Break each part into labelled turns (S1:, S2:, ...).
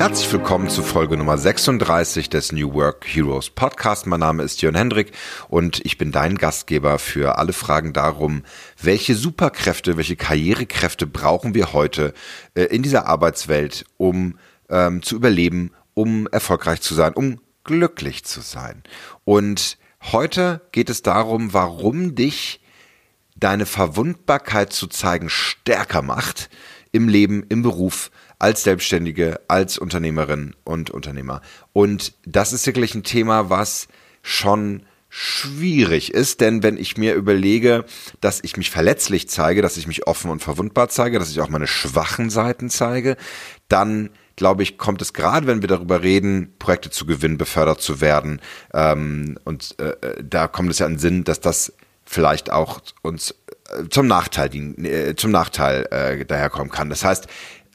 S1: Herzlich willkommen zu Folge Nummer 36 des New Work Heroes Podcast. Mein Name ist Jörn Hendrik und ich bin dein Gastgeber für alle Fragen darum, welche Superkräfte, welche Karrierekräfte brauchen wir heute äh, in dieser Arbeitswelt, um ähm, zu überleben, um erfolgreich zu sein, um glücklich zu sein. Und heute geht es darum, warum dich deine Verwundbarkeit zu zeigen stärker macht im Leben, im Beruf, als Selbstständige, als Unternehmerin und Unternehmer. Und das ist wirklich ein Thema, was schon schwierig ist, denn wenn ich mir überlege, dass ich mich verletzlich zeige, dass ich mich offen und verwundbar zeige, dass ich auch meine schwachen Seiten zeige, dann glaube ich, kommt es gerade, wenn wir darüber reden, Projekte zu gewinnen, befördert zu werden, ähm, und äh, äh da kommt es ja in den Sinn, dass das vielleicht auch uns äh, zum Nachteil, äh, zum Nachteil äh, daherkommen kann. Das heißt,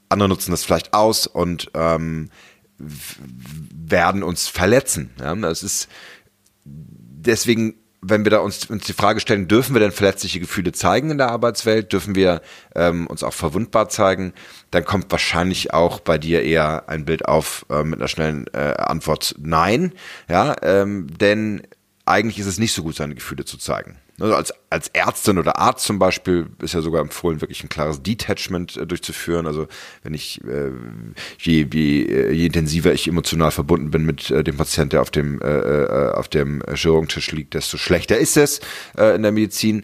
S1: andere nutzen das vielleicht aus und ähm, werden uns verletzen. Ja? Das ist deswegen, wenn wir da uns, uns die Frage stellen, dürfen wir denn verletzliche Gefühle zeigen in der Arbeitswelt? Dürfen wir ähm, uns auch verwundbar zeigen? Dann kommt wahrscheinlich auch bei dir eher ein Bild auf äh, mit einer schnellen äh, Antwort Nein. Ja, ähm, denn eigentlich ist es nicht so gut, seine Gefühle zu zeigen. Also als, als Ärztin oder Arzt zum Beispiel ist ja sogar empfohlen, wirklich ein klares Detachment äh, durchzuführen. Also wenn ich, äh, je, je, äh, je intensiver ich emotional verbunden bin mit äh, dem Patienten, der auf dem, äh, äh, auf dem Chirurgentisch liegt, desto schlechter ist es äh, in der Medizin.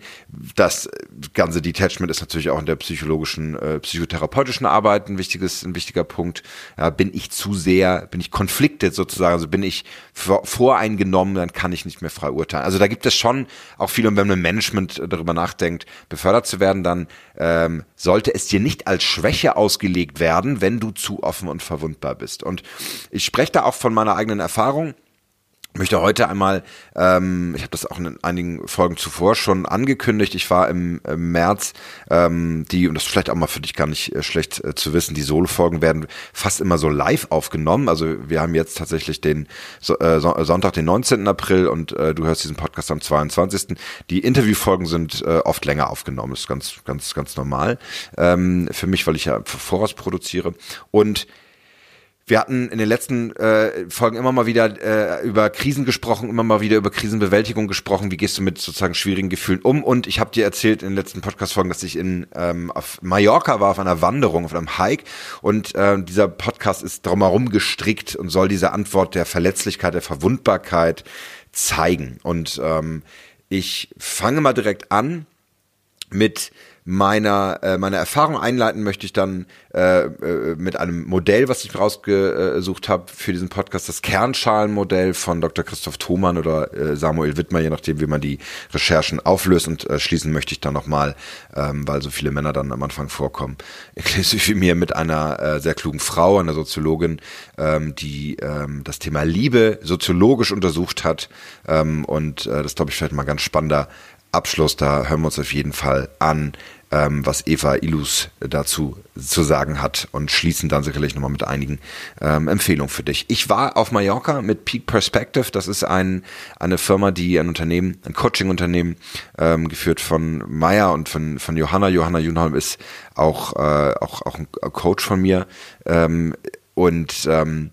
S1: Das ganze Detachment ist natürlich auch in der psychologischen, äh, psychotherapeutischen Arbeit ein wichtiges, ein wichtiger Punkt. Ja, bin ich zu sehr, bin ich konfliktet sozusagen, also bin ich voreingenommen, dann kann ich nicht mehr frei urteilen. Also da gibt es schon auch viele, wenn man im Management darüber nachdenkt, befördert zu werden, dann ähm, sollte es dir nicht als Schwäche ausgelegt werden, wenn du zu offen und verwundbar bist. Und ich spreche da auch von meiner eigenen Erfahrung möchte heute einmal, ähm, ich habe das auch in einigen Folgen zuvor schon angekündigt, ich war im, im März, ähm, die, und das ist vielleicht auch mal für dich gar nicht äh, schlecht äh, zu wissen, die Solo-Folgen werden fast immer so live aufgenommen. Also wir haben jetzt tatsächlich den so, äh, Sonntag, den 19. April und äh, du hörst diesen Podcast am 22. Die Interviewfolgen sind äh, oft länger aufgenommen, das ist ganz, ganz, ganz normal ähm, für mich, weil ich ja voraus produziere. Und wir hatten in den letzten äh, Folgen immer mal wieder äh, über Krisen gesprochen, immer mal wieder über Krisenbewältigung gesprochen. Wie gehst du mit sozusagen schwierigen Gefühlen um? Und ich habe dir erzählt in den letzten Podcast-Folgen, dass ich in ähm, auf Mallorca war, auf einer Wanderung, auf einem Hike. Und äh, dieser Podcast ist drumherum gestrickt und soll diese Antwort der Verletzlichkeit, der Verwundbarkeit zeigen. Und ähm, ich fange mal direkt an mit meiner äh, meiner Erfahrung einleiten möchte ich dann äh, äh, mit einem Modell, was ich rausgesucht habe für diesen Podcast, das Kernschalenmodell von Dr. Christoph Thomann oder äh, Samuel Wittmer, je nachdem, wie man die Recherchen auflöst. Und äh, schließen möchte ich dann nochmal, ähm, weil so viele Männer dann am Anfang vorkommen, inklusive mir mit einer äh, sehr klugen Frau, einer Soziologin, ähm, die ähm, das Thema Liebe soziologisch untersucht hat. Ähm, und äh, das glaube ich vielleicht mal ganz spannender Abschluss, da hören wir uns auf jeden Fall an, ähm, was Eva Ilus dazu zu sagen hat und schließen dann sicherlich nochmal mit einigen ähm, Empfehlungen für dich. Ich war auf Mallorca mit Peak Perspective. Das ist ein, eine Firma, die ein Unternehmen, ein Coaching-Unternehmen ähm, geführt von Maya und von, von Johanna. Johanna Junholm ist auch, äh, auch, auch ein Coach von mir. Ähm, und ähm,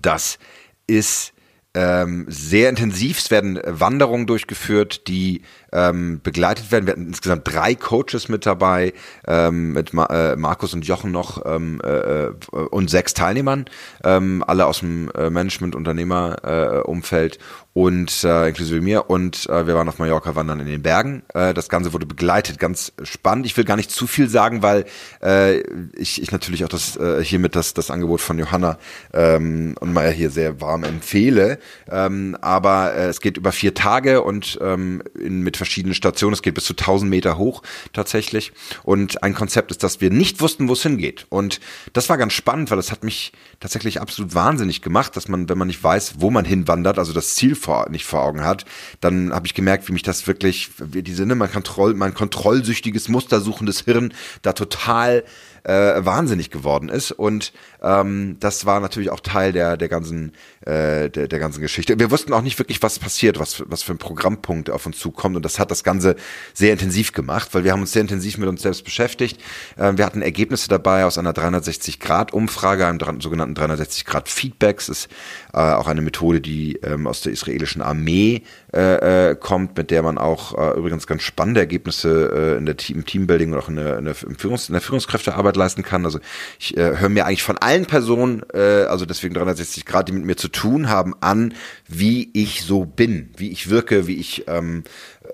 S1: das ist ähm, sehr intensiv. Es werden Wanderungen durchgeführt, die ähm, begleitet werden. Wir hatten insgesamt drei Coaches mit dabei, ähm, mit Ma äh, Markus und Jochen noch ähm, äh, und sechs Teilnehmern, ähm, alle aus dem äh, Management-Unternehmer-Umfeld und äh, inklusive mir und äh, wir waren auf Mallorca wandern in den Bergen. Äh, das Ganze wurde begleitet, ganz spannend. Ich will gar nicht zu viel sagen, weil äh, ich, ich natürlich auch das äh, hiermit das, das Angebot von Johanna ähm, und Maya hier sehr warm empfehle. Ähm, aber äh, es geht über vier Tage und ähm, in, mit verschiedenen Stationen. Es geht bis zu 1000 Meter hoch tatsächlich. Und ein Konzept ist, dass wir nicht wussten, wo es hingeht. Und das war ganz spannend, weil das hat mich tatsächlich absolut wahnsinnig gemacht, dass man, wenn man nicht weiß, wo man hinwandert, also das Ziel vor, nicht vor Augen hat, dann habe ich gemerkt, wie mich das wirklich, wie diese, ne, mein, Kontroll, mein kontrollsüchtiges, mustersuchendes Hirn da total äh, wahnsinnig geworden ist. Und ähm, das war natürlich auch Teil der, der ganzen äh, der, der ganzen Geschichte. Wir wussten auch nicht wirklich, was passiert, was, was für ein Programmpunkt auf uns zukommt. Und das hat das Ganze sehr intensiv gemacht, weil wir haben uns sehr intensiv mit uns selbst beschäftigt. Äh, wir hatten Ergebnisse dabei aus einer 360-Grad-Umfrage, einem sogenannten 360-Grad-Feedbacks. ist äh, auch eine Methode, die ähm, aus der israelischen Armee äh, äh, kommt, mit der man auch äh, übrigens ganz spannende Ergebnisse äh, in der Team, im Teambuilding und auch in der, in der, Führungs-, in der Führungskräftearbeit leisten kann. Also ich äh, höre mir eigentlich von allen Personen, äh, also deswegen 360 Grad, die mit mir zu tun haben, an, wie ich so bin, wie ich wirke, wie ich, ähm,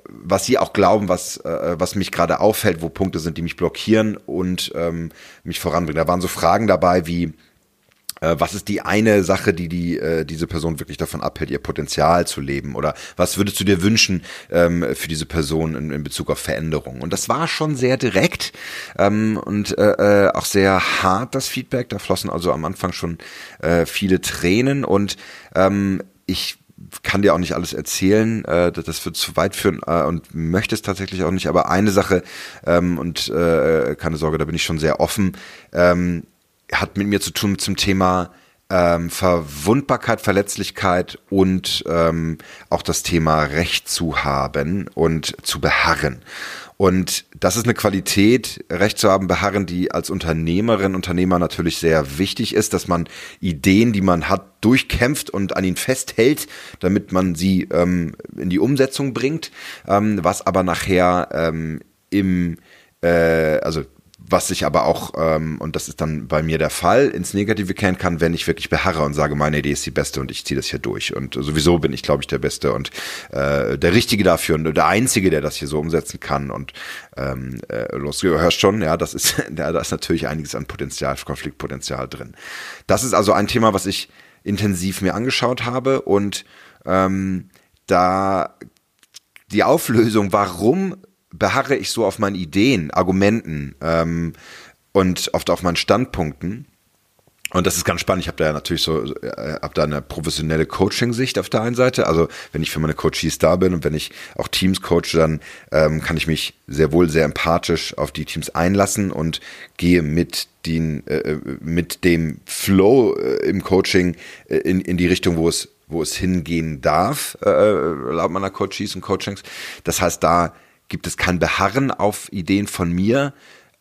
S1: was sie auch glauben, was, äh, was mich gerade auffällt, wo Punkte sind, die mich blockieren und ähm, mich voranbringen. Da waren so Fragen dabei wie, was ist die eine Sache, die, die äh, diese Person wirklich davon abhält, ihr Potenzial zu leben? Oder was würdest du dir wünschen ähm, für diese Person in, in Bezug auf Veränderung? Und das war schon sehr direkt ähm, und äh, äh, auch sehr hart, das Feedback. Da flossen also am Anfang schon äh, viele Tränen und ähm, ich kann dir auch nicht alles erzählen, äh, das wird zu weit führen äh, und möchte es tatsächlich auch nicht. Aber eine Sache ähm, und äh, keine Sorge, da bin ich schon sehr offen. Ähm, hat mit mir zu tun zum Thema ähm, Verwundbarkeit, Verletzlichkeit und ähm, auch das Thema Recht zu haben und zu beharren. Und das ist eine Qualität, Recht zu haben, beharren, die als Unternehmerin, Unternehmer natürlich sehr wichtig ist, dass man Ideen, die man hat, durchkämpft und an ihnen festhält, damit man sie ähm, in die Umsetzung bringt, ähm, was aber nachher ähm, im äh, also was sich aber auch, ähm, und das ist dann bei mir der Fall, ins Negative kehren kann, wenn ich wirklich beharre und sage, meine Idee ist die beste und ich ziehe das hier durch. Und sowieso bin ich, glaube ich, der Beste und äh, der Richtige dafür und der Einzige, der das hier so umsetzen kann. Und ähm, äh, los, du hörst schon, ja, das ist, ja, da ist natürlich einiges an Potenzial, Konfliktpotenzial drin. Das ist also ein Thema, was ich intensiv mir angeschaut habe und ähm, da die Auflösung, warum beharre ich so auf meinen Ideen, Argumenten ähm, und oft auf meinen Standpunkten. Und das ist ganz spannend. Ich habe da ja natürlich so, äh, habe da eine professionelle Coaching-Sicht auf der einen Seite. Also wenn ich für meine Coaches da bin und wenn ich auch Teams coache, dann ähm, kann ich mich sehr wohl sehr empathisch auf die Teams einlassen und gehe mit den, äh, mit dem Flow äh, im Coaching äh, in, in die Richtung, wo es, wo es hingehen darf, äh, laut meiner Coaches und Coachings. Das heißt, da gibt es kein Beharren auf Ideen von mir,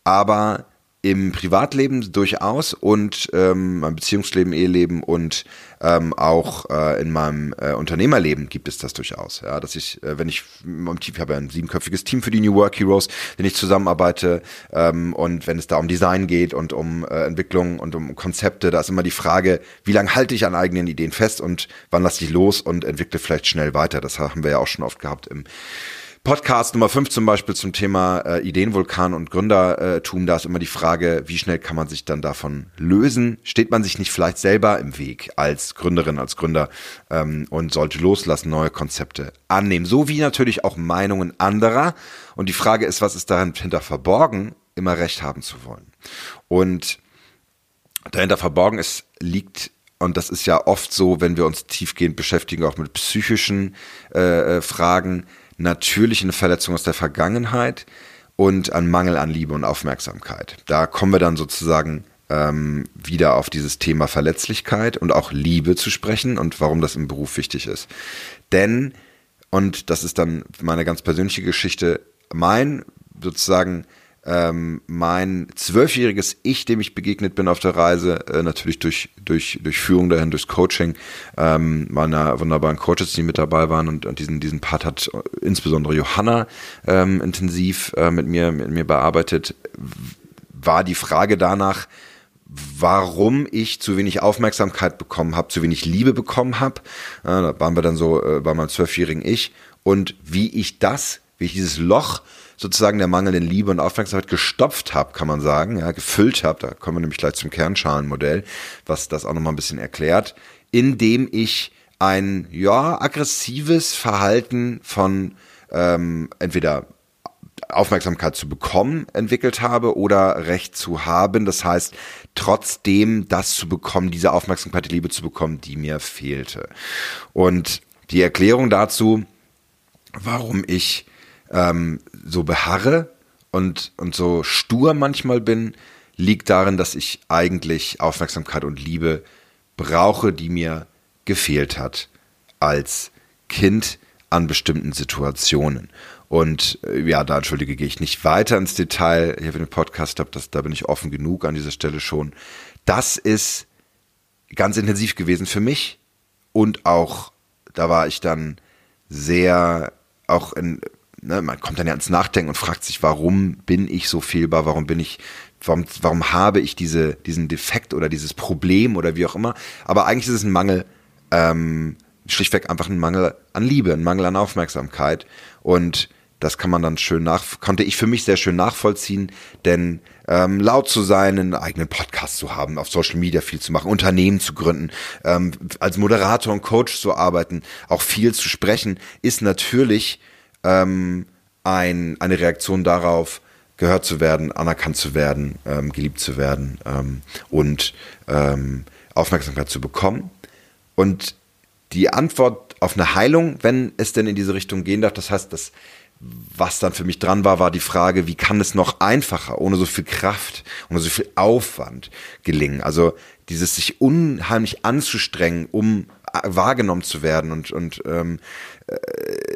S1: aber im Privatleben durchaus und ähm, mein Beziehungsleben, Eheleben und ähm, auch äh, in meinem äh, Unternehmerleben gibt es das durchaus. Ja, dass ich, äh, wenn ich im Team, ich habe ein siebenköpfiges Team für die New Work Heroes, wenn ich zusammenarbeite ähm, und wenn es da um Design geht und um äh, Entwicklung und um Konzepte, da ist immer die Frage, wie lange halte ich an eigenen Ideen fest und wann lasse ich los und entwickle vielleicht schnell weiter. Das haben wir ja auch schon oft gehabt im Podcast Nummer 5 zum Beispiel zum Thema äh, Ideenvulkan und Gründertum, da ist immer die Frage, wie schnell kann man sich dann davon lösen? Steht man sich nicht vielleicht selber im Weg als Gründerin, als Gründer ähm, und sollte loslassen, neue Konzepte annehmen? So wie natürlich auch Meinungen anderer. Und die Frage ist, was ist dahinter verborgen, immer Recht haben zu wollen? Und dahinter verborgen ist, liegt und das ist ja oft so, wenn wir uns tiefgehend beschäftigen, auch mit psychischen äh, äh Fragen, natürlich eine Verletzung aus der Vergangenheit und ein Mangel an Liebe und Aufmerksamkeit. Da kommen wir dann sozusagen ähm, wieder auf dieses Thema Verletzlichkeit und auch Liebe zu sprechen und warum das im Beruf wichtig ist. Denn, und das ist dann meine ganz persönliche Geschichte, mein sozusagen ähm, mein zwölfjähriges Ich, dem ich begegnet bin auf der Reise, äh, natürlich durch, durch, durch Führung dahin, durchs Coaching ähm, meiner wunderbaren Coaches, die mit dabei waren und, und diesen, diesen Part hat insbesondere Johanna ähm, intensiv äh, mit, mir, mit mir bearbeitet, war die Frage danach, warum ich zu wenig Aufmerksamkeit bekommen habe, zu wenig Liebe bekommen habe. Äh, da waren wir dann so äh, bei meinem zwölfjährigen Ich und wie ich das, wie ich dieses Loch sozusagen der mangelnden Liebe und Aufmerksamkeit gestopft habe, kann man sagen, ja, gefüllt habe. Da kommen wir nämlich gleich zum Kernschalenmodell, was das auch nochmal ein bisschen erklärt, indem ich ein, ja, aggressives Verhalten von ähm, entweder Aufmerksamkeit zu bekommen entwickelt habe oder Recht zu haben. Das heißt, trotzdem das zu bekommen, diese Aufmerksamkeit, die Liebe zu bekommen, die mir fehlte. Und die Erklärung dazu, warum ich ähm, so beharre und, und so stur manchmal bin, liegt darin, dass ich eigentlich Aufmerksamkeit und Liebe brauche, die mir gefehlt hat als Kind an bestimmten Situationen. Und äh, ja, da entschuldige, gehe ich nicht weiter ins Detail. Hier für den Podcast habe, da bin ich offen genug an dieser Stelle schon. Das ist ganz intensiv gewesen für mich und auch, da war ich dann sehr auch in, ne, man kommt dann ja ins Nachdenken und fragt sich, warum bin ich so fehlbar, warum bin ich, warum, warum habe ich diese, diesen Defekt oder dieses Problem oder wie auch immer. Aber eigentlich ist es ein Mangel, ähm, schlichtweg einfach ein Mangel an Liebe, ein Mangel an Aufmerksamkeit. Und das kann man dann schön nach, konnte ich für mich sehr schön nachvollziehen, denn ähm, laut zu sein, einen eigenen Podcast zu haben, auf Social Media viel zu machen, Unternehmen zu gründen, ähm, als Moderator und Coach zu arbeiten, auch viel zu sprechen, ist natürlich ähm, ein, eine Reaktion darauf, gehört zu werden, anerkannt zu werden, ähm, geliebt zu werden ähm, und ähm, Aufmerksamkeit zu bekommen. Und die Antwort auf eine Heilung, wenn es denn in diese Richtung gehen darf, das heißt, das, was dann für mich dran war, war die Frage, wie kann es noch einfacher, ohne so viel Kraft, ohne so viel Aufwand gelingen? Also dieses sich unheimlich anzustrengen, um wahrgenommen zu werden und und ähm, äh,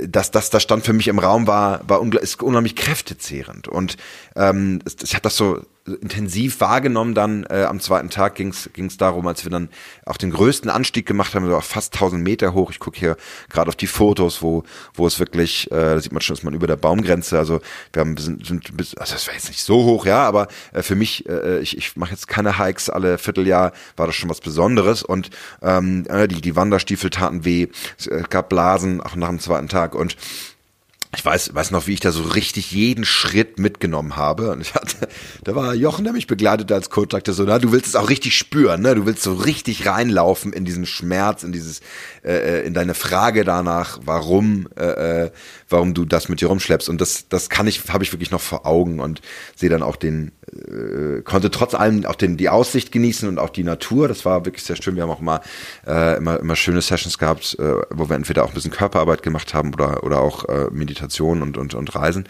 S1: dass das da stand für mich im Raum war war ist unheimlich kräftezehrend. Und ähm, ich habe das so intensiv wahrgenommen dann äh, am zweiten Tag ging es darum als wir dann auch den größten Anstieg gemacht haben so fast 1000 Meter hoch. Ich gucke hier gerade auf die Fotos wo wo es wirklich äh, da sieht man schon ist man über der Baumgrenze also wir haben sind, sind also das war jetzt nicht so hoch ja aber äh, für mich äh, ich, ich mache jetzt keine Hikes alle Vierteljahr war das schon was Besonderes. Und ähm, äh, die die Wanderstiefel taten weh es äh, gab Blasen auch nach dem zweiten Tag. Und ich weiß, weiß noch, wie ich da so richtig jeden Schritt mitgenommen habe. Und ich hatte, da war Jochen, der mich begleitete als Coach, sagte so, na, du willst es auch richtig spüren, ne? Du willst so richtig reinlaufen in diesen Schmerz, in dieses, äh, äh in deine Frage danach, warum, äh, äh, warum du das mit dir rumschleppst. Und das, das kann ich, habe ich wirklich noch vor Augen und sehe dann auch den, äh, konnte trotz allem auch den, die Aussicht genießen und auch die Natur. Das war wirklich sehr schön. Wir haben auch mal, äh, immer, immer schöne Sessions gehabt, äh, wo wir entweder auch ein bisschen Körperarbeit gemacht haben oder, oder auch äh, Meditation und, und, und Reisen.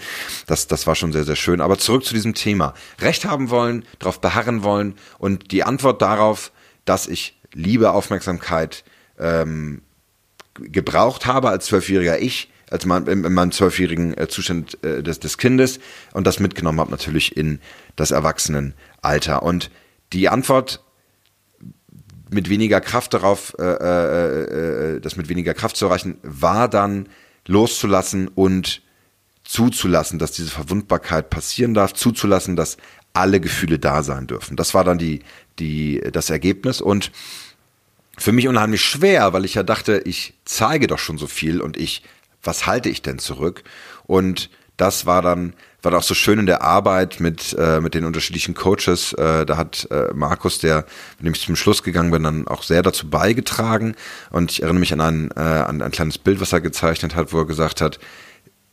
S1: Das, das war schon sehr, sehr schön. Aber zurück zu diesem Thema. Recht haben wollen, darauf beharren wollen und die Antwort darauf, dass ich Liebe, Aufmerksamkeit ähm, gebraucht habe als zwölfjähriger Ich, als mein, in, in meinem zwölfjährigen äh, Zustand äh, des, des Kindes und das mitgenommen habe natürlich in das Erwachsenenalter. Und die Antwort mit weniger Kraft darauf, äh, äh, äh, das mit weniger Kraft zu erreichen, war dann loszulassen und zuzulassen, dass diese Verwundbarkeit passieren darf, zuzulassen, dass alle Gefühle da sein dürfen. Das war dann die, die, das Ergebnis und für mich unheimlich schwer, weil ich ja dachte, ich zeige doch schon so viel und ich, was halte ich denn zurück? Und das war dann, war dann auch so schön in der Arbeit mit, äh, mit den unterschiedlichen Coaches. Äh, da hat äh, Markus, der, mit dem ich zum Schluss gegangen bin, dann auch sehr dazu beigetragen. Und ich erinnere mich an ein, äh, an ein kleines Bild, was er gezeichnet hat, wo er gesagt hat,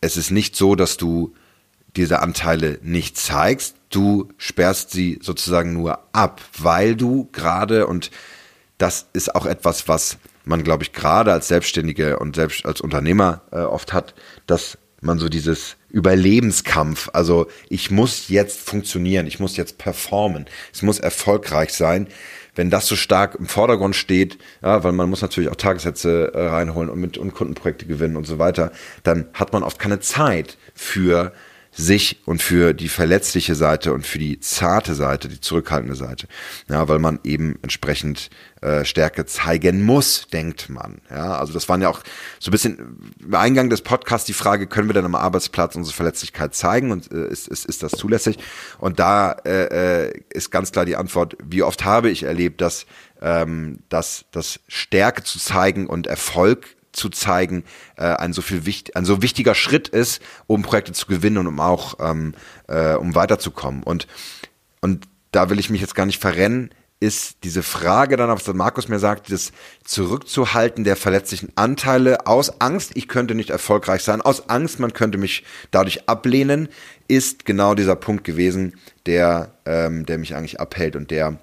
S1: es ist nicht so, dass du diese Anteile nicht zeigst, du sperrst sie sozusagen nur ab, weil du gerade, und das ist auch etwas, was man, glaube ich, gerade als Selbstständige und selbst als Unternehmer äh, oft hat, dass man so dieses Überlebenskampf, also ich muss jetzt funktionieren, ich muss jetzt performen, es muss erfolgreich sein. Wenn das so stark im Vordergrund steht, ja, weil man muss natürlich auch Tagessätze äh, reinholen und mit und Kundenprojekte gewinnen und so weiter, dann hat man oft keine Zeit für sich und für die verletzliche Seite und für die zarte Seite, die zurückhaltende Seite. Ja, weil man eben entsprechend äh, Stärke zeigen muss, denkt man. Ja, also das waren ja auch so ein bisschen im Eingang des Podcasts die Frage, können wir denn am Arbeitsplatz unsere Verletzlichkeit zeigen und äh, ist, ist, ist das zulässig? Und da äh, äh ist ganz klar die Antwort, wie oft habe ich erlebt, dass ähm, dass, dass Stärke zu zeigen und Erfolg zu zeigen, äh, ein so viel wichtig, ein so wichtiger Schritt ist, um Projekte zu gewinnen und um auch ähm, äh, um weiterzukommen. Und und da will ich mich jetzt gar nicht verrennen, ist diese Frage dann, was Markus mir sagt, das Zurückzuhalten der verletzlichen Anteile aus Angst, ich könnte nicht erfolgreich sein, aus Angst, man könnte mich dadurch ablehnen, ist genau dieser Punkt gewesen, der, ähm, der mich eigentlich abhält und der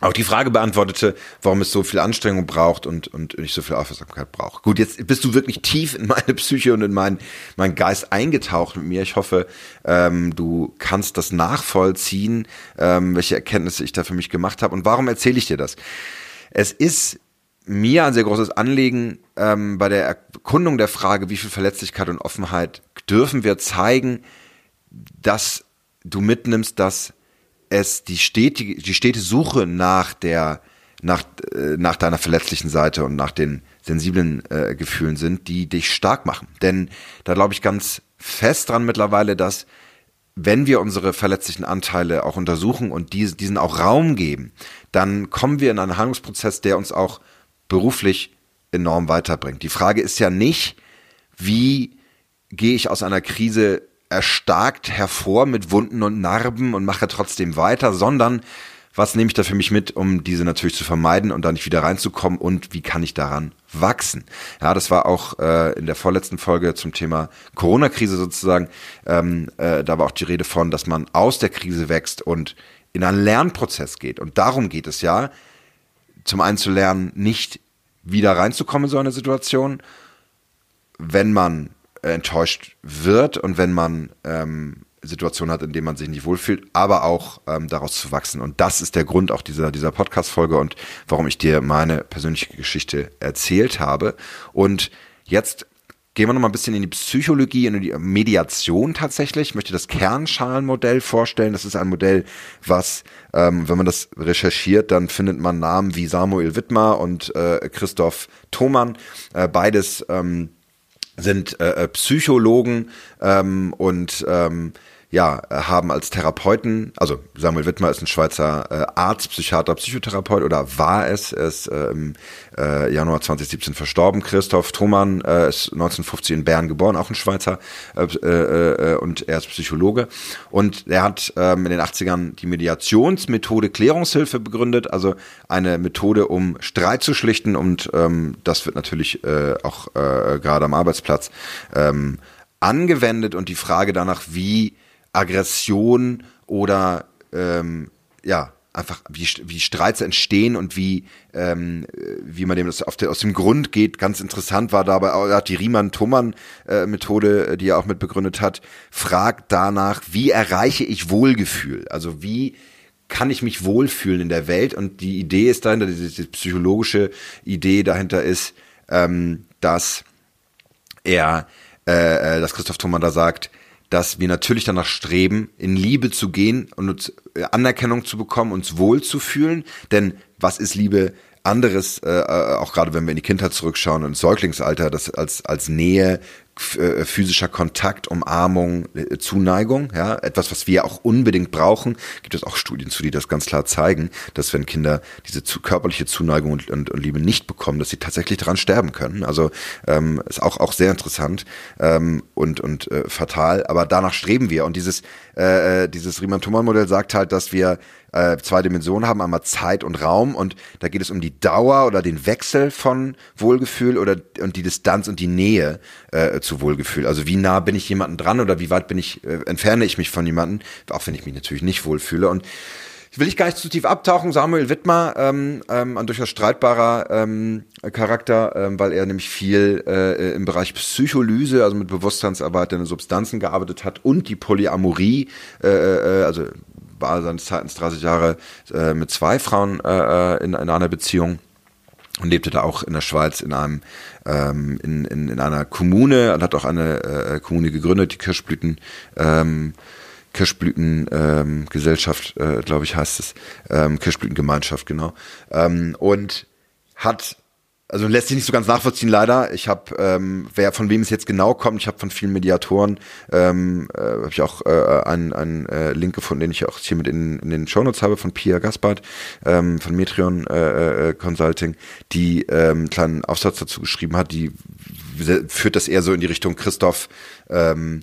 S1: auch die Frage beantwortete, warum es so viel Anstrengung braucht und, und nicht so viel Aufmerksamkeit braucht. Gut, jetzt bist du wirklich tief in meine Psyche und in meinen mein Geist eingetaucht mit mir. Ich hoffe, ähm, du kannst das nachvollziehen, ähm, welche Erkenntnisse ich da für mich gemacht habe. Und warum erzähle ich dir das? Es ist mir ein sehr großes Anliegen ähm, bei der Erkundung der Frage, wie viel Verletzlichkeit und Offenheit dürfen wir zeigen, dass du mitnimmst, dass es die stetige, die stete Suche nach der, nach, äh, nach deiner verletzlichen Seite und nach den sensiblen äh, Gefühlen sind, die dich stark machen. Denn da glaube ich ganz fest dran mittlerweile, dass wenn wir unsere verletzlichen Anteile auch untersuchen und die, diesen auch Raum geben, dann kommen wir in einen Handlungsprozess, der uns auch beruflich enorm weiterbringt. Die Frage ist ja nicht, wie gehe ich aus einer Krise erstarkt hervor mit Wunden und Narben und mache trotzdem weiter, sondern was nehme ich da für mich mit, um diese natürlich zu vermeiden und da nicht wieder reinzukommen und wie kann ich daran wachsen? Ja, das war auch äh, in der vorletzten Folge zum Thema Corona-Krise sozusagen. Ähm, äh, da war auch die Rede von, dass man aus der Krise wächst und in einen Lernprozess geht. Und darum geht es ja, zum einen zu lernen, nicht wieder reinzukommen in so eine Situation, wenn man enttäuscht wird und wenn man ähm, Situationen hat, in denen man sich nicht wohlfühlt, aber auch ähm, daraus zu wachsen. Und das ist der Grund auch dieser, dieser Podcast-Folge und warum ich dir meine persönliche Geschichte erzählt habe. Und jetzt gehen wir noch mal ein bisschen in die Psychologie, in die Mediation tatsächlich. Ich möchte das Kernschalenmodell vorstellen. Das ist ein Modell, was, ähm, wenn man das recherchiert, dann findet man Namen wie Samuel Wittmer und äh, Christoph Thomann. Äh, beides ähm, sind äh, äh, Psychologen ähm, und ähm, ja, haben als Therapeuten, also Samuel Wittmer ist ein Schweizer äh, Arzt, Psychiater, Psychotherapeut oder war es, er ist äh, im äh, Januar 2017 verstorben. Christoph Thomann äh, ist 1950 in Bern geboren, auch ein Schweizer äh, äh, äh, und er ist Psychologe. Und er hat ähm, in den 80ern die Mediationsmethode Klärungshilfe begründet, also eine Methode, um Streit zu schlichten. Und ähm, das wird natürlich äh, auch äh, gerade am Arbeitsplatz ähm, angewendet. Und die Frage danach, wie Aggression oder ähm, ja, einfach wie, wie Streits entstehen und wie, ähm, wie man dem das auf der, aus dem Grund geht. Ganz interessant war dabei auch die Riemann-Thomann-Methode, äh, die er auch mit begründet hat, fragt danach, wie erreiche ich Wohlgefühl? Also wie kann ich mich wohlfühlen in der Welt? Und die Idee ist dahinter, diese, diese psychologische Idee dahinter ist, ähm, dass er, äh, äh dass Christoph Thomann da sagt, dass wir natürlich danach streben, in Liebe zu gehen und uns äh, Anerkennung zu bekommen, uns wohl zu fühlen. Denn was ist Liebe anderes, äh, äh auch gerade wenn wir in die Kindheit zurückschauen und Säuglingsalter, das als, als Nähe, äh, physischer Kontakt, Umarmung, äh, Zuneigung, ja, etwas, was wir auch unbedingt brauchen. Gibt es auch Studien zu, die das ganz klar zeigen, dass wenn Kinder diese zu, körperliche Zuneigung und, und, und, Liebe nicht bekommen, dass sie tatsächlich daran sterben können. Also ähm, ist auch auch sehr interessant ähm, und und äh, fatal. Aber danach streben wir und dieses äh, dieses Riemann-Thomann-Modell sagt halt, dass wir äh, zwei Dimensionen haben, einmal Zeit und Raum und da geht es um die Dauer oder den Wechsel von Wohlgefühl oder und die Distanz und die Nähe äh, zu Wohlgefühl. Also wie nah bin ich jemanden dran oder wie weit bin ich, äh, entferne ich mich von jemanden, auch wenn ich mich natürlich nicht wohlfühle und will ich gar nicht zu tief abtauchen. Samuel Wittmer, ähm, ähm, ein durchaus streitbarer ähm, Charakter, ähm, weil er nämlich viel äh, im Bereich Psycholyse, also mit bewusstseinserweiternden Substanzen gearbeitet hat und die Polyamorie, äh, äh, also war seines Zeitens 30 Jahre äh, mit zwei Frauen äh, äh, in, in einer Beziehung und lebte da auch in der Schweiz in einem ähm, in, in, in einer Kommune und hat auch eine äh, Kommune gegründet, die Kirschblüten ähm, Kirschblütengesellschaft, ähm, äh, glaube ich, heißt es, ähm, Kirschblütengemeinschaft, genau. Ähm, und hat also lässt sich nicht so ganz nachvollziehen leider. Ich habe, ähm, wer von wem es jetzt genau kommt, ich habe von vielen Mediatoren, ähm, äh, habe ich auch äh, einen, einen äh, Link gefunden, den ich auch hier mit in, in den Shownotes habe, von Pia Gaspard, ähm, von Metrion äh, äh, Consulting, die ähm, einen kleinen Aufsatz dazu geschrieben hat, die führt das eher so in die Richtung Christoph, ähm,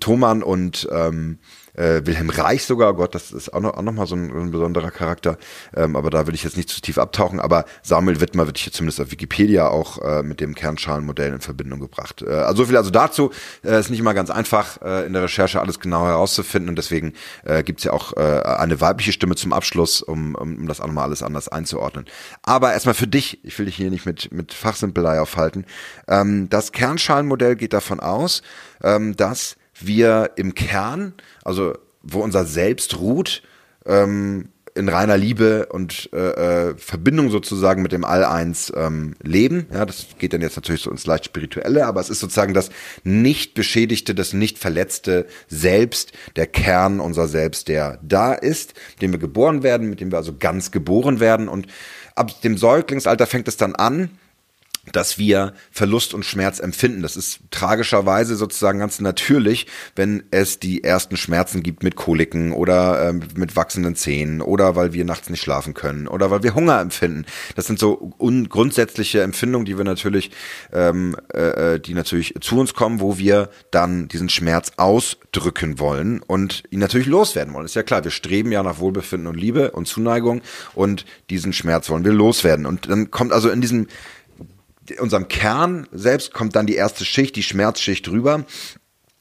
S1: Thomann und ähm, äh, Wilhelm Reich sogar, Gott, das ist auch noch, auch noch mal so ein, ein besonderer Charakter, ähm, aber da will ich jetzt nicht zu tief abtauchen, aber Samuel Wittmer wird hier zumindest auf Wikipedia auch äh, mit dem Kernschalenmodell in Verbindung gebracht. Äh, also so viel also dazu, äh, ist nicht immer ganz einfach äh, in der Recherche alles genau herauszufinden. Und deswegen äh, gibt ja auch äh, eine weibliche Stimme zum Abschluss, um, um, um das auch nochmal alles anders einzuordnen. Aber erstmal für dich, ich will dich hier nicht mit, mit Fachsimpelei aufhalten, ähm, das Kernschalenmodell geht davon aus, ähm, dass wir im Kern, also wo unser Selbst ruht, ähm, in reiner Liebe und äh, äh, Verbindung sozusagen mit dem All-Eins ähm, leben. Ja, das geht dann jetzt natürlich so ins leicht spirituelle, aber es ist sozusagen das nicht beschädigte, das nicht verletzte Selbst, der Kern unser Selbst, der da ist, dem wir geboren werden, mit dem wir also ganz geboren werden und ab dem Säuglingsalter fängt es dann an, dass wir Verlust und Schmerz empfinden. Das ist tragischerweise sozusagen ganz natürlich, wenn es die ersten Schmerzen gibt mit Koliken oder ähm, mit wachsenden Zähnen oder weil wir nachts nicht schlafen können oder weil wir Hunger empfinden. Das sind so grundsätzliche Empfindungen, die wir natürlich, ähm, äh, äh, die natürlich zu uns kommen, wo wir dann diesen Schmerz ausdrücken wollen und ihn natürlich loswerden wollen. Ist ja klar, wir streben ja nach Wohlbefinden und Liebe und Zuneigung und diesen Schmerz wollen wir loswerden. Und dann kommt also in diesem unserem Kern selbst kommt dann die erste Schicht, die Schmerzschicht rüber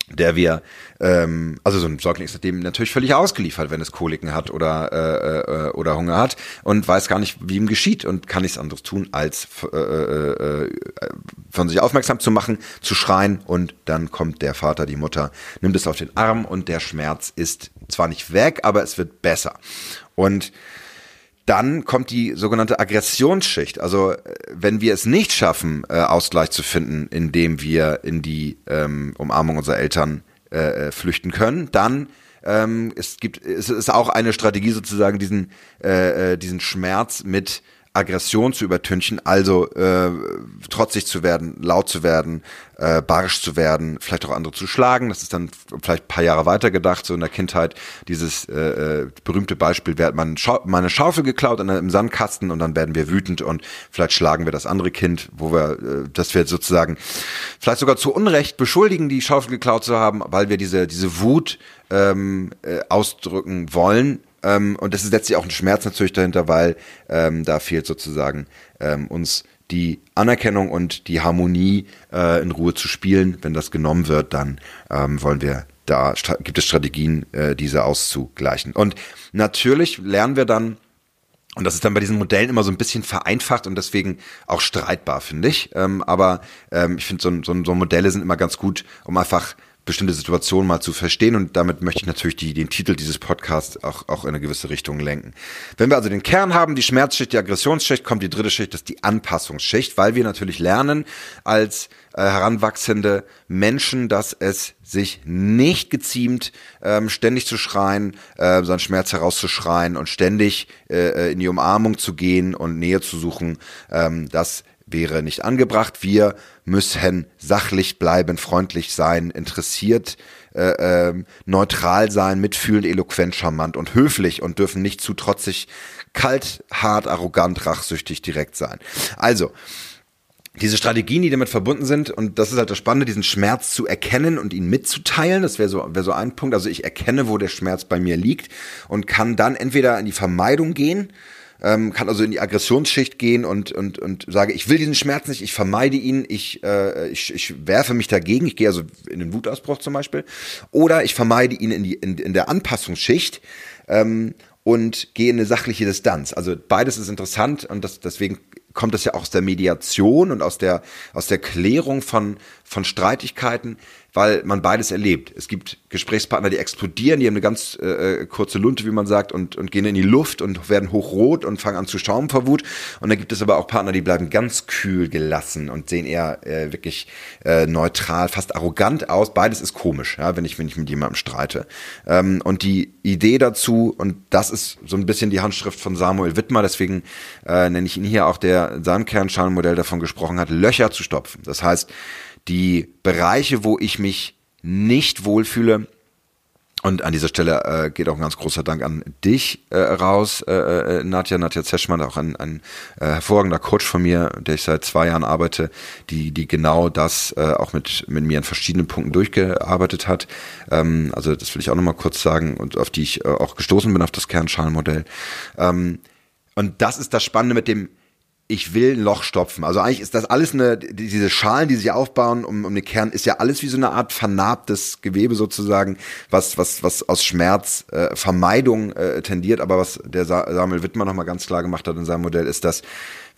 S1: der wir, ähm, also so ein Säugling ist dem natürlich völlig ausgeliefert, wenn es Koliken hat oder äh, äh, oder Hunger hat und weiß gar nicht, wie ihm geschieht und kann nichts anderes tun, als äh, äh, von sich aufmerksam zu machen, zu schreien und dann kommt der Vater, die Mutter, nimmt es auf den Arm und der Schmerz ist zwar nicht weg, aber es wird besser. Und dann kommt die sogenannte Aggressionsschicht. Also äh, wenn wir es nicht schaffen, äh, Ausgleich zu finden, indem wir in die ähm, Umarmung unserer Eltern äh, äh, flüchten können, dann ähm, es gibt es ist auch eine Strategie sozusagen diesen äh, äh diesen Schmerz mit Aggression zu übertünchen, also äh, trotzig zu werden, laut zu werden, äh, barsch zu werden, vielleicht auch andere zu schlagen. Das ist dann vielleicht ein paar Jahre weiter gedacht, so in der Kindheit. Dieses äh, äh berühmte Beispiel, wer hat man Schau meine Schaufel geklaut in, im Sandkasten und dann werden wir wütend und vielleicht schlagen wir das andere Kind, wo wir, äh, dass wir sozusagen vielleicht sogar zu Unrecht beschuldigen, die Schaufel geklaut zu haben, weil wir diese, diese Wut ähm, äh, ausdrücken wollen ähm, und das ist letztlich auch ein Schmerz natürlich dahinter, weil ähm, da fehlt sozusagen ähm, uns die Anerkennung und die Harmonie äh, in Ruhe zu spielen. Wenn das genommen wird, dann ähm, wollen wir da gibt es Strategien, äh, diese auszugleichen. Und natürlich lernen wir dann und das ist dann bei diesen Modellen immer so ein bisschen vereinfacht und deswegen auch streitbar, finde ich. Ähm, aber ähm, ich finde, so, so, so Modelle sind immer ganz gut, um einfach bestimmte Situationen mal zu verstehen und damit möchte ich natürlich die, den Titel dieses Podcasts auch, auch in eine gewisse Richtung lenken. Wenn wir also den Kern haben, die Schmerzschicht, die Aggressionsschicht, kommt die dritte Schicht, das ist die Anpassungsschicht, weil wir natürlich lernen als äh, heranwachsende Menschen, dass es sich nicht geziemt, ähm, ständig zu schreien, äh, seinen Schmerz herauszuschreien und ständig äh, in die Umarmung zu gehen und Nähe zu suchen, ähm, dass wäre nicht angebracht. Wir müssen sachlich bleiben, freundlich sein, interessiert, äh, äh, neutral sein, mitfühlend, eloquent, charmant und höflich und dürfen nicht zu trotzig, kalt, hart, arrogant, rachsüchtig direkt sein. Also, diese Strategien, die damit verbunden sind, und das ist halt das Spannende, diesen Schmerz zu erkennen und ihn mitzuteilen, das wäre so, wäre so ein Punkt. Also ich erkenne, wo der Schmerz bei mir liegt und kann dann entweder in die Vermeidung gehen, ähm, kann also in die Aggressionsschicht gehen und, und, und sage, ich will diesen Schmerz nicht, ich vermeide ihn, ich, äh, ich, ich werfe mich dagegen, ich gehe also in den Wutausbruch zum Beispiel, oder ich vermeide ihn in, die, in, in der Anpassungsschicht ähm, und gehe in eine sachliche Distanz. Also beides ist interessant und das, deswegen kommt das ja auch aus der Mediation und aus der, aus der Klärung von, von Streitigkeiten weil man beides erlebt. Es gibt Gesprächspartner, die explodieren, die haben eine ganz äh, äh, kurze Lunte, wie man sagt, und, und gehen in die Luft und werden hochrot und fangen an zu stauben vor Wut. Und dann gibt es aber auch Partner, die bleiben ganz kühl gelassen und sehen eher äh, wirklich äh, neutral, fast arrogant aus. Beides ist komisch, ja, wenn ich, wenn ich mit jemandem streite. Ähm, und die Idee dazu, und das ist so ein bisschen die Handschrift von Samuel Wittmer, deswegen äh, nenne ich ihn hier auch, der in seinem Kernschalenmodell davon gesprochen hat, Löcher zu stopfen. Das heißt, die Bereiche, wo ich mich nicht wohlfühle Und an dieser Stelle äh, geht auch ein ganz großer Dank an dich äh, raus, äh, äh, Nadja, Nadja Zeschmann, auch ein, ein äh, hervorragender Coach von mir, der ich seit zwei Jahren arbeite, die, die genau das äh, auch mit, mit mir an verschiedenen Punkten durchgearbeitet hat. Ähm, also das will ich auch nochmal kurz sagen und auf die ich äh, auch gestoßen bin, auf das Kernschalenmodell. Ähm, und das ist das Spannende mit dem, ich will ein Loch stopfen. Also eigentlich ist das alles eine, diese Schalen, die sich aufbauen um, um den Kern, ist ja alles wie so eine Art vernarbtes Gewebe sozusagen, was, was, was aus Schmerzvermeidung äh, äh, tendiert. Aber was der Samuel Wittmann nochmal ganz klar gemacht hat in seinem Modell, ist, dass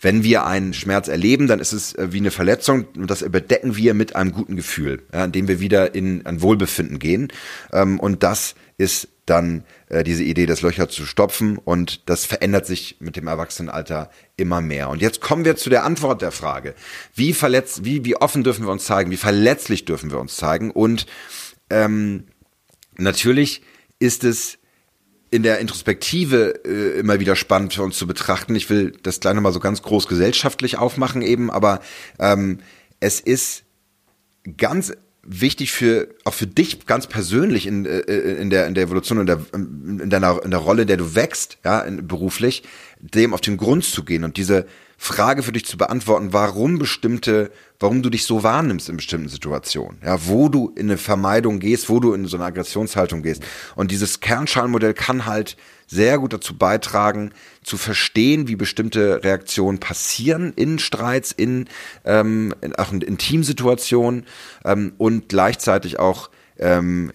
S1: wenn wir einen Schmerz erleben, dann ist es äh, wie eine Verletzung und das überdecken wir mit einem guten Gefühl, ja, indem wir wieder in ein Wohlbefinden gehen. Ähm, und das ist dann äh, diese Idee, das Löcher zu stopfen und das verändert sich mit dem Erwachsenenalter immer mehr. Und jetzt kommen wir zu der Antwort der Frage, wie verletzt, wie, wie offen dürfen wir uns zeigen, wie verletzlich dürfen wir uns zeigen und ähm, natürlich ist es in der Introspektive äh, immer wieder spannend für uns zu betrachten. Ich will das gleich nochmal so ganz groß gesellschaftlich aufmachen eben, aber ähm, es ist ganz wichtig für auch für dich ganz persönlich in, äh, in der in der Evolution in der in deiner in der Rolle, in der du wächst, ja, in, beruflich, dem auf den Grund zu gehen und diese Frage für dich zu beantworten, warum bestimmte, warum du dich so wahrnimmst in bestimmten Situationen, ja, wo du in eine Vermeidung gehst, wo du in so eine Aggressionshaltung gehst. Und dieses Kernschalenmodell kann halt sehr gut dazu beitragen, zu verstehen, wie bestimmte Reaktionen passieren in Streits, in, ähm, in, auch in, in Teamsituationen ähm, und gleichzeitig auch ähm,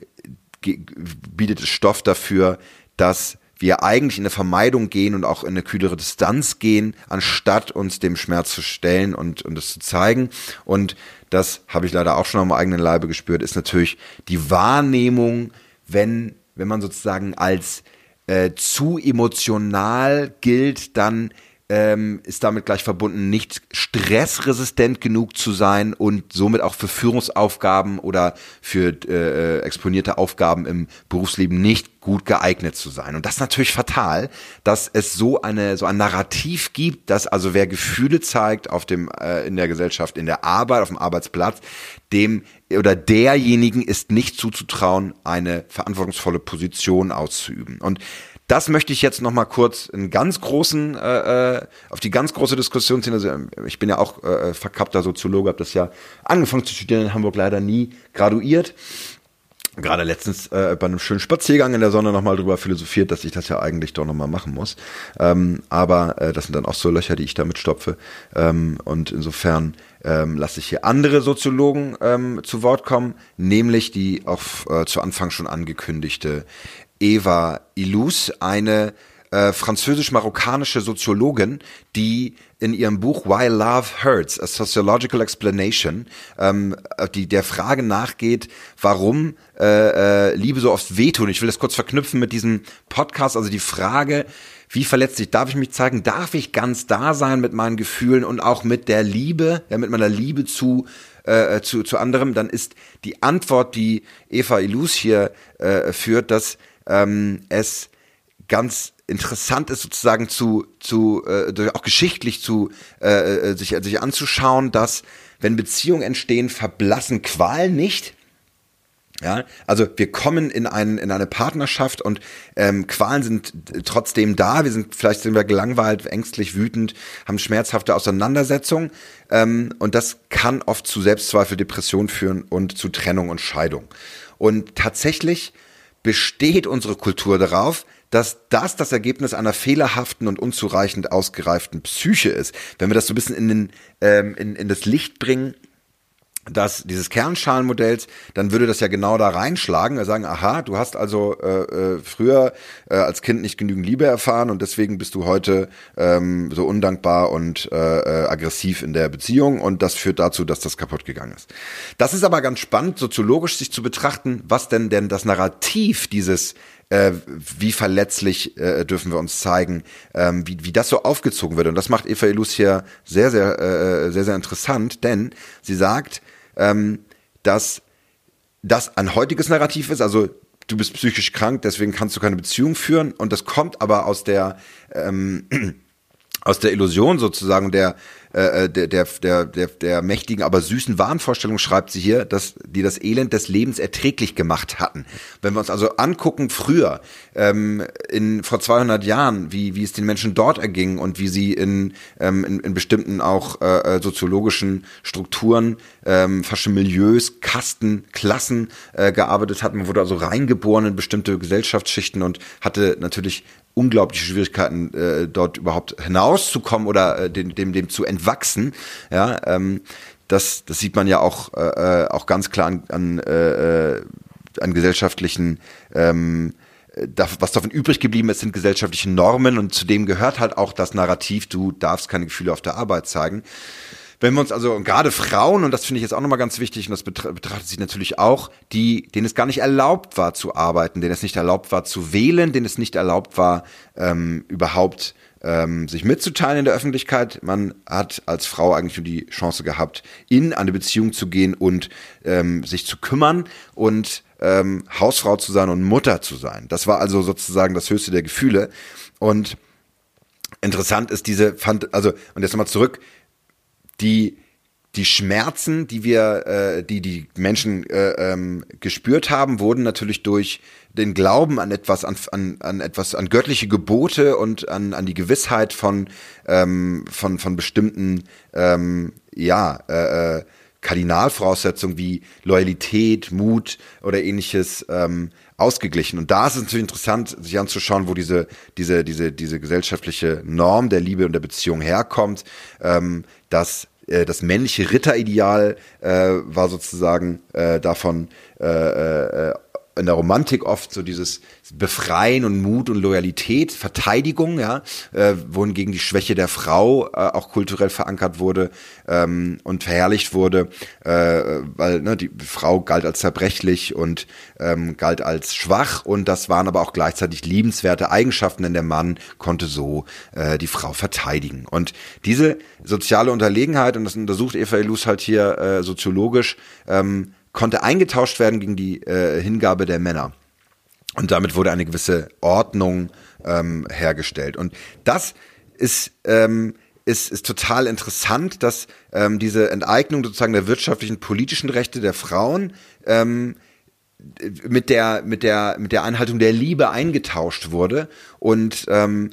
S1: bietet es Stoff dafür, dass wir eigentlich in eine Vermeidung gehen und auch in eine kühlere Distanz gehen, anstatt uns dem Schmerz zu stellen und, und es zu zeigen. Und das habe ich leider auch schon am eigenen Leibe gespürt, ist natürlich die Wahrnehmung, wenn, wenn man sozusagen als äh, zu emotional gilt, dann ähm, ist damit gleich verbunden, nicht stressresistent genug zu sein und somit auch für Führungsaufgaben oder für äh, exponierte Aufgaben im Berufsleben nicht gut geeignet zu sein. Und das ist natürlich fatal, dass es so eine so ein Narrativ gibt, dass also wer Gefühle zeigt auf dem äh, in der Gesellschaft, in der Arbeit, auf dem Arbeitsplatz, dem oder derjenigen ist nicht zuzutrauen, eine verantwortungsvolle Position auszuüben. Und das möchte ich jetzt noch mal kurz in ganz großen, äh, äh, auf die ganz große Diskussion ziehen. Also ähm, ich bin ja auch äh, verkappter Soziologe, habe das ja angefangen zu studieren in Hamburg, leider nie graduiert. Gerade letztens äh, bei einem schönen Spaziergang in der Sonne nochmal drüber philosophiert, dass ich das ja eigentlich doch nochmal machen muss. Ähm, aber äh, das sind dann auch so Löcher, die ich damit stopfe. Ähm, und insofern ähm, lasse ich hier andere Soziologen ähm, zu Wort kommen, nämlich die auch äh, zu Anfang schon angekündigte Eva Illouz, eine äh, französisch-marokkanische Soziologin, die in ihrem Buch Why Love Hurts, a Sociological Explanation, ähm, die der Frage nachgeht, warum äh, äh, Liebe so oft wehtut. Ich will das kurz verknüpfen mit diesem Podcast, also die Frage, wie verletzlich darf ich mich zeigen? Darf ich ganz da sein mit meinen Gefühlen und auch mit der Liebe, ja, mit meiner Liebe zu äh, zu, zu anderem? Dann ist die Antwort, die Eva Ilus hier äh, führt, dass ähm, es ganz interessant ist sozusagen zu zu äh, auch geschichtlich zu äh, äh, sich sich anzuschauen, dass wenn Beziehungen entstehen, verblassen Qualen nicht. Ja, also wir kommen in, ein, in eine Partnerschaft und ähm, Qualen sind trotzdem da. Wir sind vielleicht sind wir gelangweilt, ängstlich, wütend, haben schmerzhafte Auseinandersetzungen ähm, und das kann oft zu Selbstzweifel, Depression führen und zu Trennung und Scheidung. Und tatsächlich besteht unsere Kultur darauf, dass das das Ergebnis einer fehlerhaften und unzureichend ausgereiften Psyche ist. Wenn wir das so ein bisschen in, den, ähm, in, in das Licht bringen, dass dieses Kernschalenmodells, dann würde das ja genau da reinschlagen. Wir sagen, aha, du hast also äh, äh, früher äh, als Kind nicht genügend Liebe erfahren und deswegen bist du heute ähm, so undankbar und äh, äh, aggressiv in der Beziehung und das führt dazu, dass das kaputt gegangen ist. Das ist aber ganz spannend, soziologisch sich zu betrachten, was denn denn das Narrativ dieses äh, wie verletzlich äh, dürfen wir uns zeigen, ähm, wie, wie das so aufgezogen wird. Und das macht Eva Illus hier sehr, sehr, äh, sehr, sehr interessant, denn sie sagt, ähm, dass das ein heutiges Narrativ ist, also du bist psychisch krank, deswegen kannst du keine Beziehung führen. Und das kommt aber aus der ähm, aus der Illusion sozusagen der äh, der, der, der, der, der mächtigen, aber süßen Wahnvorstellung, schreibt sie hier, dass die das Elend des Lebens erträglich gemacht hatten. Wenn wir uns also angucken, früher, ähm, in, vor 200 Jahren, wie, wie es den Menschen dort erging und wie sie in, ähm, in, in bestimmten auch äh, äh soziologischen Strukturen, ähm, verschiedene Milieus, Kasten, Klassen äh, gearbeitet hatten. Man wurde also reingeboren in bestimmte Gesellschaftsschichten und hatte natürlich unglaubliche Schwierigkeiten, äh, dort überhaupt hinauszukommen oder äh, dem, dem, dem zu entwachsen. Ja, ähm, das, das sieht man ja auch, äh, äh auch ganz klar an, an, äh, an gesellschaftlichen ähm, was davon übrig geblieben ist, sind gesellschaftliche Normen und zu dem gehört halt auch das Narrativ, du darfst keine Gefühle auf der Arbeit zeigen. Wenn wir uns also, gerade Frauen, und das finde ich jetzt auch nochmal ganz wichtig, und das betrachtet sich natürlich auch, die, denen es gar nicht erlaubt war zu arbeiten, denen es nicht erlaubt war zu wählen, denen es nicht erlaubt war, ähm, überhaupt ähm, sich mitzuteilen in der Öffentlichkeit. Man hat als Frau eigentlich nur die Chance gehabt, in eine Beziehung zu gehen und ähm, sich zu kümmern und ähm, Hausfrau zu sein und Mutter zu sein. Das war also sozusagen das höchste der Gefühle. Und interessant ist diese, fand, also, und jetzt nochmal zurück, die die Schmerzen, die wir, äh, die die Menschen äh, ähm, gespürt haben, wurden natürlich durch den Glauben an etwas, an, an, an etwas, an göttliche Gebote und an, an die Gewissheit von ähm, von von bestimmten ähm, ja äh, äh, Kardinalvoraussetzungen wie Loyalität, Mut oder ähnliches ähm, ausgeglichen. Und da ist es natürlich interessant, sich anzuschauen, wo diese, diese, diese, diese gesellschaftliche Norm der Liebe und der Beziehung herkommt, ähm, dass äh, das männliche Ritterideal äh, war sozusagen äh, davon äh, äh, in der Romantik oft so dieses Befreien und Mut und Loyalität, Verteidigung, ja, äh, wohingegen die Schwäche der Frau äh, auch kulturell verankert wurde ähm, und verherrlicht wurde, äh, weil ne, die Frau galt als zerbrechlich und ähm, galt als schwach und das waren aber auch gleichzeitig liebenswerte Eigenschaften, denn der Mann konnte so äh, die Frau verteidigen. Und diese soziale Unterlegenheit, und das untersucht Eva Elus halt hier äh, soziologisch, ähm, konnte eingetauscht werden gegen die äh, Hingabe der Männer. Und damit wurde eine gewisse Ordnung ähm, hergestellt. Und das ist, ähm, ist, ist total interessant, dass ähm, diese Enteignung sozusagen der wirtschaftlichen, politischen Rechte der Frauen ähm, mit der, mit der, mit der Einhaltung der Liebe eingetauscht wurde. Und ähm,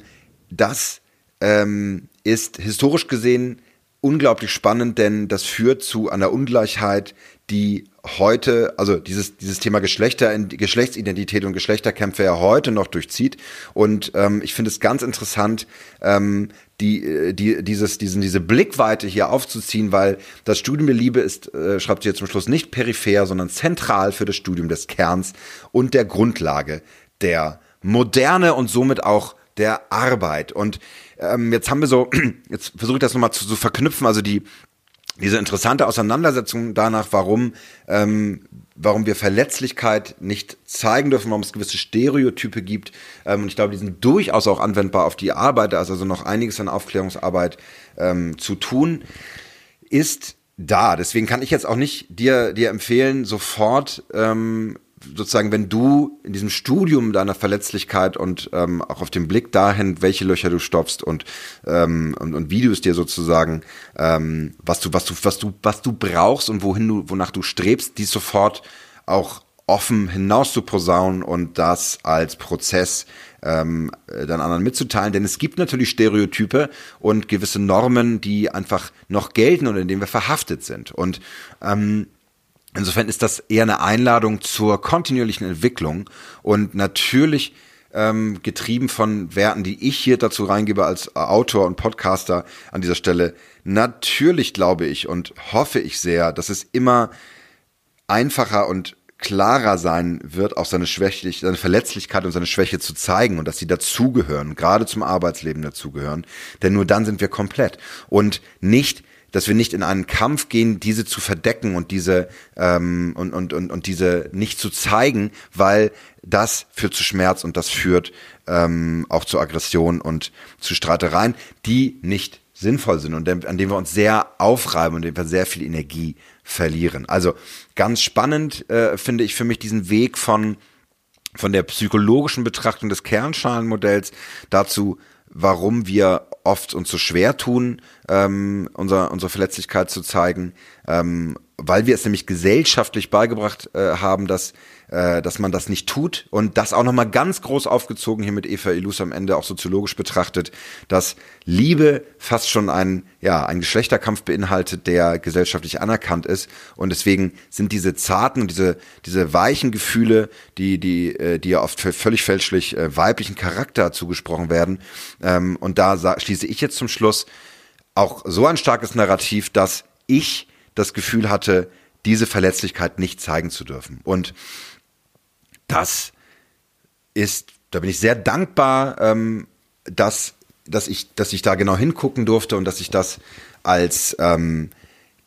S1: das ähm, ist historisch gesehen unglaublich spannend, denn das führt zu einer Ungleichheit, die heute, also dieses, dieses Thema Geschlechter, Geschlechtsidentität und Geschlechterkämpfe ja heute noch durchzieht. Und ähm, ich finde es ganz interessant, ähm, die, äh, die, dieses, diesen, diese Blickweite hier aufzuziehen, weil das Studium der Liebe ist, äh, schreibt sie jetzt zum Schluss, nicht peripher, sondern zentral für das Studium des Kerns und der Grundlage der Moderne und somit auch der Arbeit. Und ähm, jetzt haben wir so, jetzt versuche ich das nochmal zu, zu verknüpfen, also die, diese interessante Auseinandersetzung danach, warum, ähm, warum wir Verletzlichkeit nicht zeigen dürfen, warum es gewisse Stereotype gibt. Ähm, und ich glaube, die sind durchaus auch anwendbar auf die Arbeit, also, also noch einiges an Aufklärungsarbeit ähm, zu tun, ist da. Deswegen kann ich jetzt auch nicht dir, dir empfehlen, sofort ähm, sozusagen, wenn du in diesem Studium deiner Verletzlichkeit und ähm, auch auf den Blick dahin, welche Löcher du stopfst und, ähm, und, und wie du es dir sozusagen, ähm, was du, was du, was du, was du brauchst und wohin du, wonach du strebst, dies sofort auch offen hinaus zu posaunen und das als Prozess ähm, dann anderen mitzuteilen. Denn es gibt natürlich Stereotype und gewisse Normen, die einfach noch gelten und in denen wir verhaftet sind. Und ähm, Insofern ist das eher eine Einladung zur kontinuierlichen Entwicklung und natürlich ähm, getrieben von Werten, die ich hier dazu reingebe als Autor und Podcaster an dieser Stelle. Natürlich glaube ich und hoffe ich sehr, dass es immer einfacher und klarer sein wird, auch seine Schwäche, seine Verletzlichkeit und seine Schwäche zu zeigen und dass sie dazugehören, gerade zum Arbeitsleben dazugehören. Denn nur dann sind wir komplett. Und nicht dass wir nicht in einen Kampf gehen, diese zu verdecken und diese ähm, und, und, und, und diese nicht zu zeigen, weil das führt zu Schmerz und das führt ähm, auch zu Aggression und zu Streitereien, die nicht sinnvoll sind und an denen wir uns sehr aufreiben und an denen wir sehr viel Energie verlieren. Also ganz spannend äh, finde ich für mich diesen Weg von von der psychologischen Betrachtung des Kernschalenmodells dazu, warum wir oft uns so schwer tun, ähm, unser, unsere Verletzlichkeit zu zeigen, ähm, weil wir es nämlich gesellschaftlich beigebracht äh, haben, dass äh, dass man das nicht tut und das auch nochmal ganz groß aufgezogen hier mit Eva Illus am Ende auch soziologisch betrachtet, dass Liebe fast schon ein, ja, ein Geschlechterkampf beinhaltet, der gesellschaftlich anerkannt ist. Und deswegen sind diese zarten und diese, diese weichen Gefühle, die, die, äh, die ja oft völlig fälschlich äh, weiblichen Charakter zugesprochen werden ähm, und da schließe ich jetzt zum Schluss auch so ein starkes Narrativ, dass ich das Gefühl hatte, diese Verletzlichkeit nicht zeigen zu dürfen. Und das ist, da bin ich sehr dankbar, ähm, dass, dass, ich, dass ich da genau hingucken durfte und dass ich das als, ähm,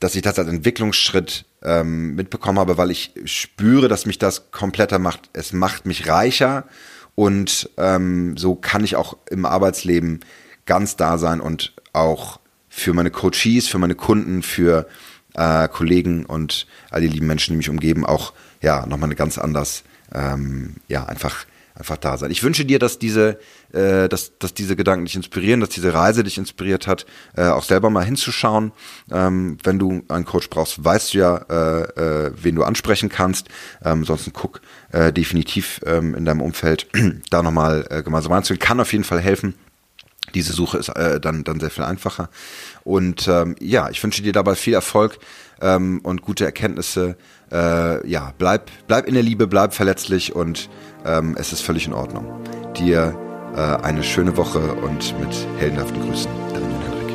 S1: dass ich das als Entwicklungsschritt ähm, mitbekommen habe, weil ich spüre, dass mich das kompletter macht. Es macht mich reicher und ähm, so kann ich auch im Arbeitsleben ganz da sein und auch für meine Coaches, für meine Kunden, für äh, Kollegen und all die lieben Menschen, die mich umgeben, auch ja nochmal eine ganz anders ähm, ja, einfach, einfach da sein. Ich wünsche dir, dass diese, äh, dass, dass diese Gedanken dich inspirieren, dass diese Reise dich inspiriert hat, äh, auch selber mal hinzuschauen. Ähm, wenn du einen Coach brauchst, weißt du ja, äh, äh, wen du ansprechen kannst. Ähm, ansonsten guck äh, definitiv ähm, in deinem Umfeld da nochmal äh, gemeinsam reinzugehen. Kann auf jeden Fall helfen. Diese Suche ist äh, dann, dann sehr viel einfacher. Und ähm, ja, ich wünsche dir dabei viel Erfolg ähm, und gute Erkenntnisse äh, ja, bleib, bleib in der Liebe, bleib verletzlich und ähm, es ist völlig in Ordnung. Dir äh, eine schöne Woche und mit heldenhaften Grüßen, dein Henrik.